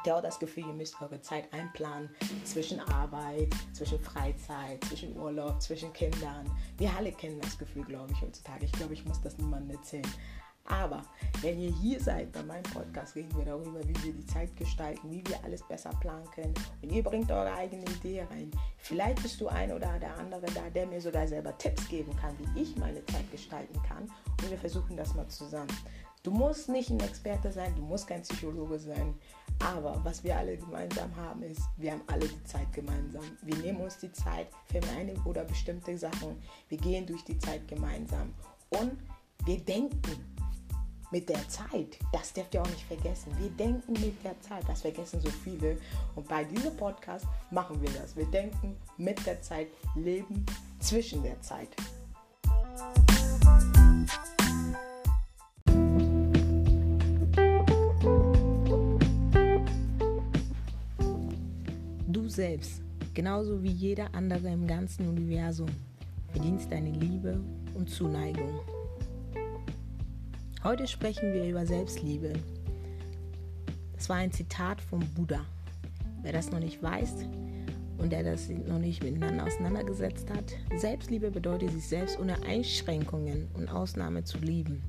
Habt ihr auch das Gefühl, ihr müsst eure Zeit einplanen zwischen Arbeit, zwischen Freizeit, zwischen Urlaub, zwischen Kindern? Wir alle kennen das Gefühl, glaube ich, heutzutage. Ich glaube, ich muss das niemandem erzählen. Aber wenn ihr hier seid bei meinem Podcast, reden wir darüber, wie wir die Zeit gestalten, wie wir alles besser planen können. Und ihr bringt eure eigene Idee rein. Vielleicht bist du ein oder der andere da, der mir sogar selber Tipps geben kann, wie ich meine Zeit gestalten kann. Und wir versuchen das mal zusammen. Du musst nicht ein Experte sein, du musst kein Psychologe sein. Aber was wir alle gemeinsam haben, ist, wir haben alle die Zeit gemeinsam. Wir nehmen uns die Zeit für eine oder bestimmte Sachen. Wir gehen durch die Zeit gemeinsam. Und wir denken mit der Zeit. Das dürft ihr auch nicht vergessen. Wir denken mit der Zeit. Das vergessen so viele. Und bei diesem Podcast machen wir das. Wir denken mit der Zeit, leben zwischen der Zeit. Selbst, genauso wie jeder andere im ganzen Universum, verdienst deine Liebe und Zuneigung. Heute sprechen wir über Selbstliebe. Das war ein Zitat vom Buddha. Wer das noch nicht weiß und der das noch nicht miteinander auseinandergesetzt hat, Selbstliebe bedeutet, sich selbst ohne Einschränkungen und Ausnahme zu lieben.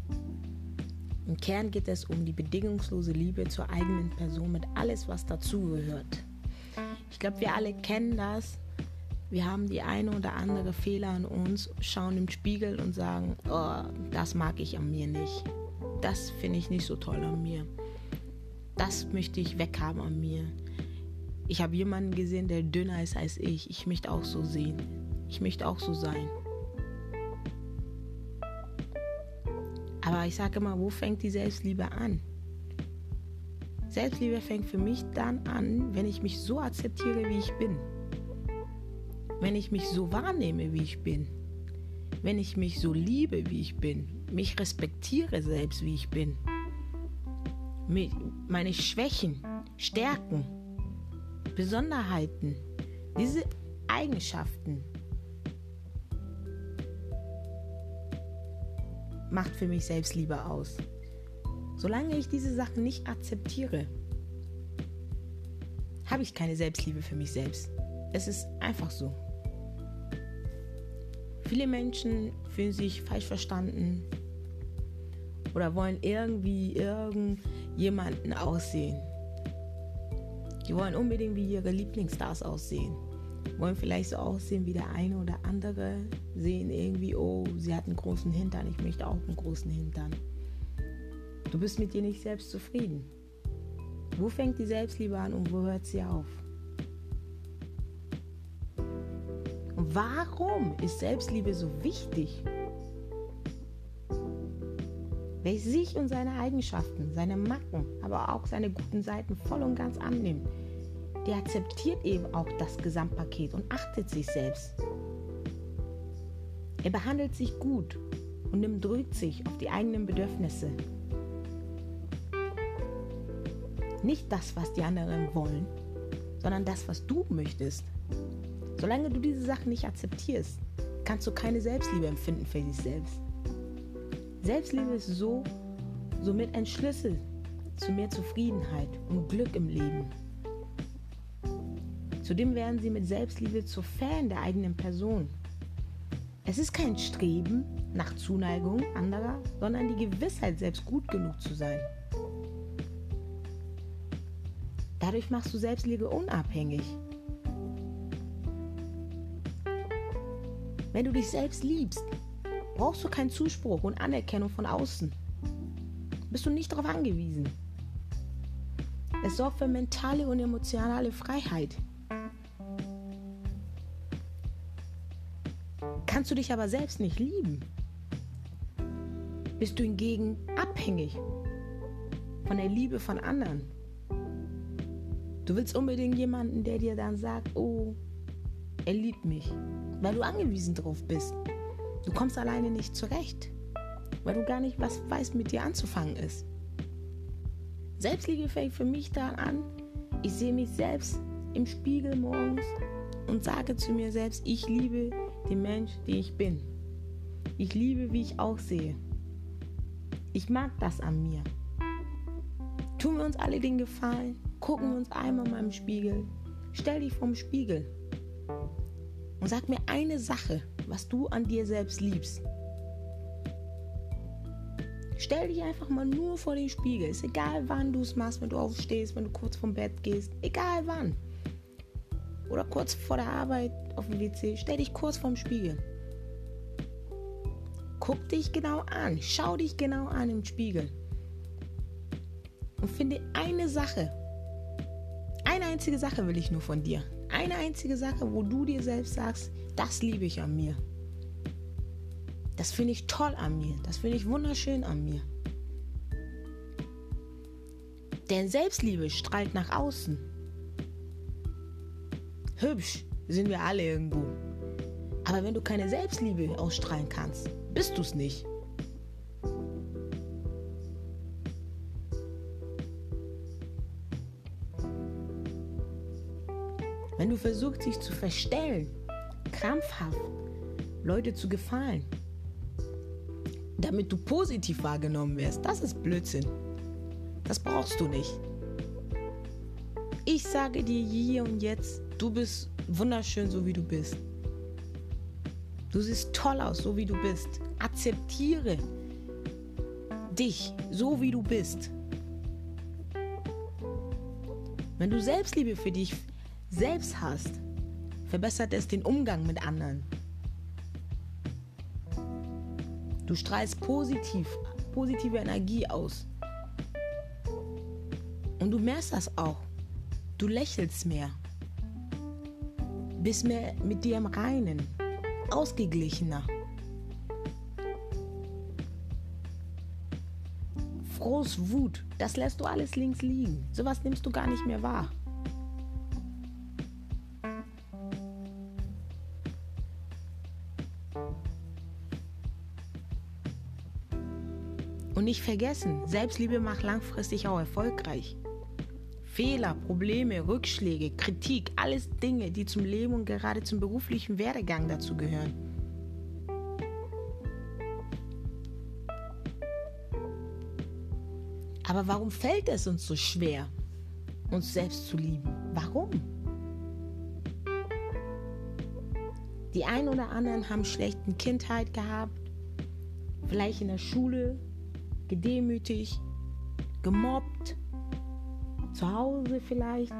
Im Kern geht es um die bedingungslose Liebe zur eigenen Person mit alles, was dazugehört. Ich glaube, wir alle kennen das. Wir haben die eine oder andere Fehler an uns, schauen im Spiegel und sagen, oh, das mag ich an mir nicht das finde ich nicht so toll an mir. Das möchte ich weghaben an mir. Ich habe jemanden gesehen, der dünner ist als ich. Ich möchte auch so sehen. Ich möchte auch so sein. Aber ich sage immer, wo fängt die Selbstliebe an? Selbstliebe fängt für mich dann an, wenn ich mich so akzeptiere, wie ich bin. Wenn ich mich so wahrnehme, wie ich bin. Wenn ich mich so liebe, wie ich bin mich respektiere selbst, wie ich bin. Meine Schwächen, Stärken, Besonderheiten, diese Eigenschaften macht für mich Selbstliebe aus. Solange ich diese Sachen nicht akzeptiere, habe ich keine Selbstliebe für mich selbst. Es ist einfach so. Viele Menschen fühlen sich falsch verstanden, oder wollen irgendwie irgendjemanden aussehen. Die wollen unbedingt wie ihre Lieblingsstars aussehen. Wollen vielleicht so aussehen wie der eine oder andere. Sehen irgendwie, oh, sie hat einen großen Hintern, ich möchte auch einen großen Hintern. Du bist mit dir nicht selbst zufrieden. Wo fängt die Selbstliebe an und wo hört sie auf? Und warum ist Selbstliebe so wichtig? Wer sich und seine Eigenschaften, seine Macken, aber auch seine guten Seiten voll und ganz annimmt, der akzeptiert eben auch das Gesamtpaket und achtet sich selbst. Er behandelt sich gut und nimmt Rücksicht auf die eigenen Bedürfnisse. Nicht das, was die anderen wollen, sondern das, was du möchtest. Solange du diese Sachen nicht akzeptierst, kannst du keine Selbstliebe empfinden für dich selbst. Selbstliebe ist so, somit ein Schlüssel zu mehr Zufriedenheit und Glück im Leben. Zudem werden sie mit Selbstliebe zu Fan der eigenen Person. Es ist kein Streben nach Zuneigung anderer, sondern die Gewissheit, selbst gut genug zu sein. Dadurch machst du Selbstliebe unabhängig. Wenn du dich selbst liebst, brauchst du keinen Zuspruch und Anerkennung von außen. Bist du nicht darauf angewiesen. Es sorgt für mentale und emotionale Freiheit. Kannst du dich aber selbst nicht lieben, bist du hingegen abhängig von der Liebe von anderen. Du willst unbedingt jemanden, der dir dann sagt, oh, er liebt mich, weil du angewiesen drauf bist. Du kommst alleine nicht zurecht, weil du gar nicht was weißt, mit dir anzufangen ist. Selbstliebe fängt für mich dann an, ich sehe mich selbst im Spiegel morgens und sage zu mir selbst, ich liebe den Mensch, den ich bin. Ich liebe, wie ich aussehe. Ich mag das an mir. Tun wir uns alle den Gefallen, gucken wir uns einmal mal im Spiegel. Stell dich vorm Spiegel und sag mir eine Sache, was du an dir selbst liebst. Stell dich einfach mal nur vor den Spiegel. Ist egal, wann du es machst, wenn du aufstehst, wenn du kurz vom Bett gehst. Egal wann. Oder kurz vor der Arbeit auf dem WC. Stell dich kurz vorm Spiegel. Guck dich genau an. Schau dich genau an im Spiegel. Und finde eine Sache. Eine einzige Sache will ich nur von dir. Eine einzige Sache, wo du dir selbst sagst, das liebe ich an mir. Das finde ich toll an mir. Das finde ich wunderschön an mir. Denn Selbstliebe strahlt nach außen. Hübsch sind wir alle irgendwo. Aber wenn du keine Selbstliebe ausstrahlen kannst, bist du es nicht. Du versuchst, dich zu verstellen, krampfhaft, Leute zu gefallen, damit du positiv wahrgenommen wirst. Das ist Blödsinn. Das brauchst du nicht. Ich sage dir hier und jetzt, du bist wunderschön, so wie du bist. Du siehst toll aus, so wie du bist. Akzeptiere dich, so wie du bist. Wenn du Selbstliebe für dich selbst hast, verbessert es den Umgang mit anderen. Du strahlst positiv, positive Energie aus. Und du merkst das auch. Du lächelst mehr. Bist mehr mit dir im Reinen. Ausgeglichener. Frohes Wut, das lässt du alles links liegen. Sowas nimmst du gar nicht mehr wahr. Und nicht vergessen, Selbstliebe macht langfristig auch erfolgreich. Fehler, Probleme, Rückschläge, Kritik, alles Dinge, die zum Leben und gerade zum beruflichen Werdegang dazu gehören. Aber warum fällt es uns so schwer, uns selbst zu lieben? Warum? Die einen oder anderen haben schlechten Kindheit gehabt, vielleicht in der Schule gedemütigt, gemobbt, zu Hause vielleicht,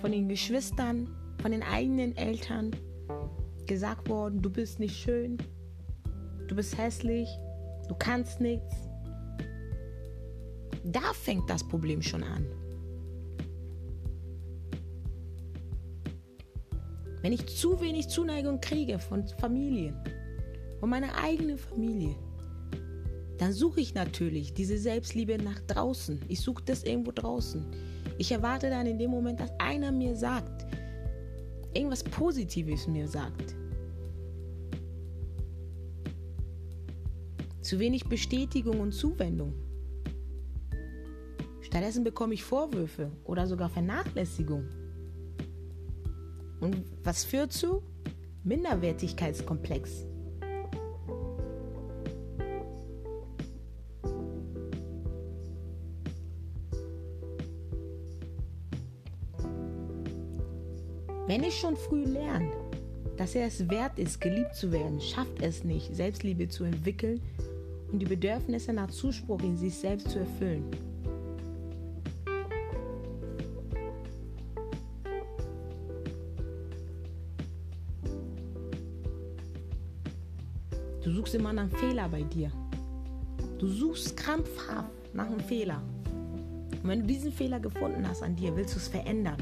von den Geschwistern, von den eigenen Eltern gesagt worden, du bist nicht schön, du bist hässlich, du kannst nichts. Da fängt das Problem schon an. Wenn ich zu wenig Zuneigung kriege von Familien, von meiner eigenen Familie, dann suche ich natürlich diese Selbstliebe nach draußen. Ich suche das irgendwo draußen. Ich erwarte dann in dem Moment, dass einer mir sagt, irgendwas Positives mir sagt. Zu wenig Bestätigung und Zuwendung. Stattdessen bekomme ich Vorwürfe oder sogar Vernachlässigung. Und was führt zu? Minderwertigkeitskomplex. Wenn ich schon früh lerne, dass er es wert ist, geliebt zu werden, schafft es nicht, Selbstliebe zu entwickeln und die Bedürfnisse nach Zuspruch in sich selbst zu erfüllen. Du suchst immer nach einem Fehler bei dir. Du suchst krampfhaft nach einem Fehler. Und wenn du diesen Fehler gefunden hast an dir, willst du es verändern.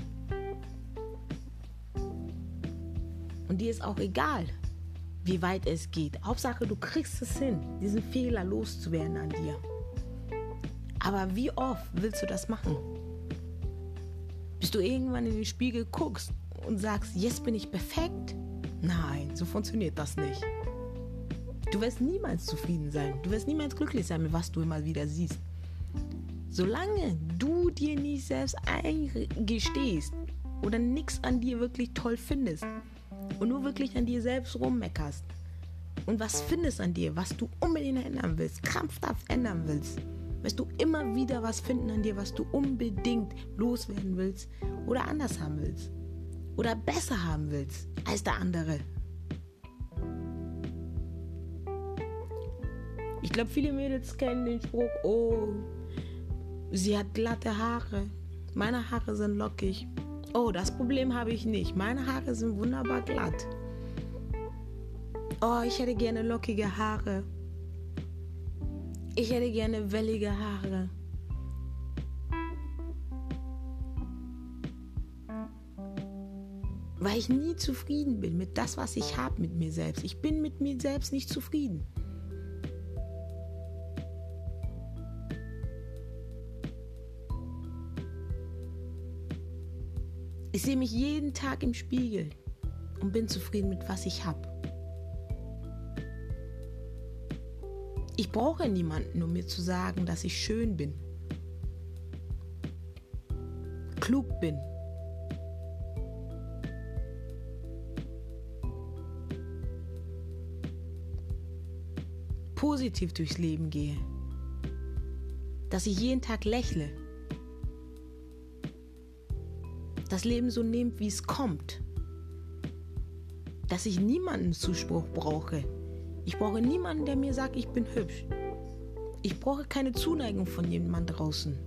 Und dir ist auch egal, wie weit es geht. Hauptsache, du kriegst es hin, diesen Fehler loszuwerden an dir. Aber wie oft willst du das machen? Bis du irgendwann in den Spiegel guckst und sagst, jetzt bin ich perfekt? Nein, so funktioniert das nicht. Du wirst niemals zufrieden sein. Du wirst niemals glücklich sein, mit was du immer wieder siehst. Solange du dir nicht selbst eingestehst oder nichts an dir wirklich toll findest, und nur wirklich an dir selbst rummeckerst und was findest an dir, was du unbedingt ändern willst, krampfhaft ändern willst, wirst du immer wieder was finden an dir, was du unbedingt loswerden willst oder anders haben willst. Oder besser haben willst als der andere. Ich glaube, viele Mädels kennen den Spruch, oh, sie hat glatte Haare. Meine Haare sind lockig. Oh, das Problem habe ich nicht. Meine Haare sind wunderbar glatt. Oh, ich hätte gerne lockige Haare. Ich hätte gerne wellige Haare. Weil ich nie zufrieden bin mit das, was ich habe mit mir selbst. Ich bin mit mir selbst nicht zufrieden. Sehe mich jeden Tag im Spiegel und bin zufrieden mit was ich habe. Ich brauche niemanden, um mir zu sagen, dass ich schön bin, klug bin, positiv durchs Leben gehe, dass ich jeden Tag lächle, das Leben so nehmt, wie es kommt, dass ich niemanden Zuspruch brauche, ich brauche niemanden, der mir sagt, ich bin hübsch. Ich brauche keine Zuneigung von jemandem draußen.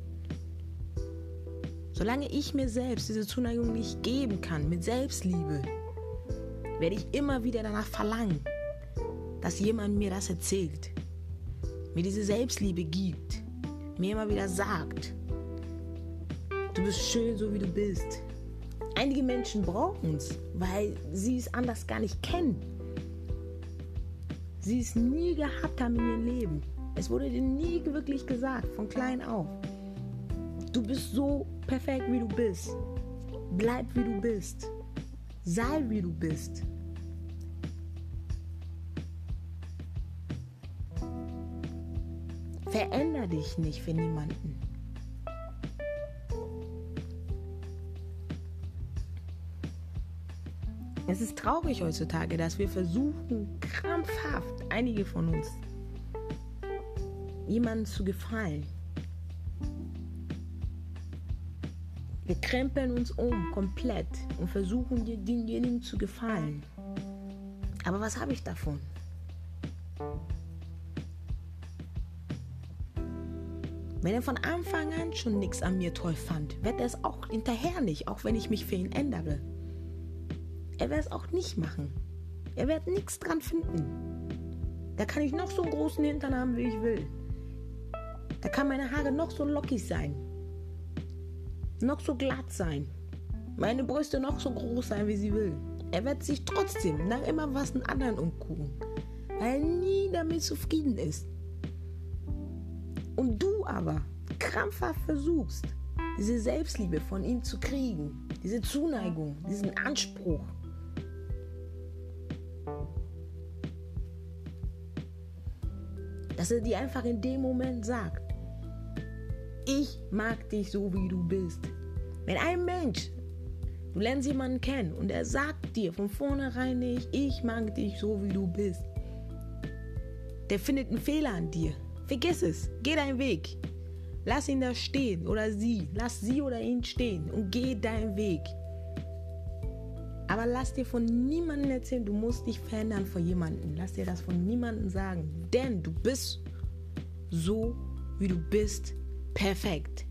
Solange ich mir selbst diese Zuneigung nicht geben kann, mit Selbstliebe, werde ich immer wieder danach verlangen, dass jemand mir das erzählt, mir diese Selbstliebe gibt, mir immer wieder sagt, du bist schön, so wie du bist. Einige Menschen brauchen es, weil sie es anders gar nicht kennen sie es nie gehabt haben in ihrem Leben. Es wurde dir nie wirklich gesagt, von klein auf. Du bist so perfekt, wie du bist. Bleib, wie du bist. Sei, wie du bist. Veränder dich nicht für niemanden. Es ist traurig heutzutage, dass wir versuchen, krampfhaft, einige von uns, jemandem zu gefallen. Wir krempeln uns um komplett und versuchen denjenigen zu gefallen. Aber was habe ich davon? Wenn er von Anfang an schon nichts an mir toll fand, wird er es auch hinterher nicht, auch wenn ich mich für ihn ändere. Er wird es auch nicht machen. Er wird nichts dran finden. Da kann ich noch so einen großen Hintern haben, wie ich will. Da kann meine Haare noch so lockig sein. Noch so glatt sein. Meine Brüste noch so groß sein, wie sie will. Er wird sich trotzdem nach immer was einen anderen umgucken. Weil er nie damit zufrieden ist. Und du aber krampfhaft versuchst, diese Selbstliebe von ihm zu kriegen, diese Zuneigung, diesen Anspruch, Dass er dir einfach in dem Moment sagt, ich mag dich so, wie du bist. Wenn ein Mensch, du lernst jemanden kennen und er sagt dir von vornherein nicht, ich mag dich so, wie du bist, der findet einen Fehler an dir. Vergiss es, geh deinen Weg. Lass ihn da stehen oder sie, lass sie oder ihn stehen und geh deinen Weg. Aber lass dir von niemandem erzählen, du musst dich verändern vor jemandem. Lass dir das von niemandem sagen. Denn du bist so, wie du bist, perfekt.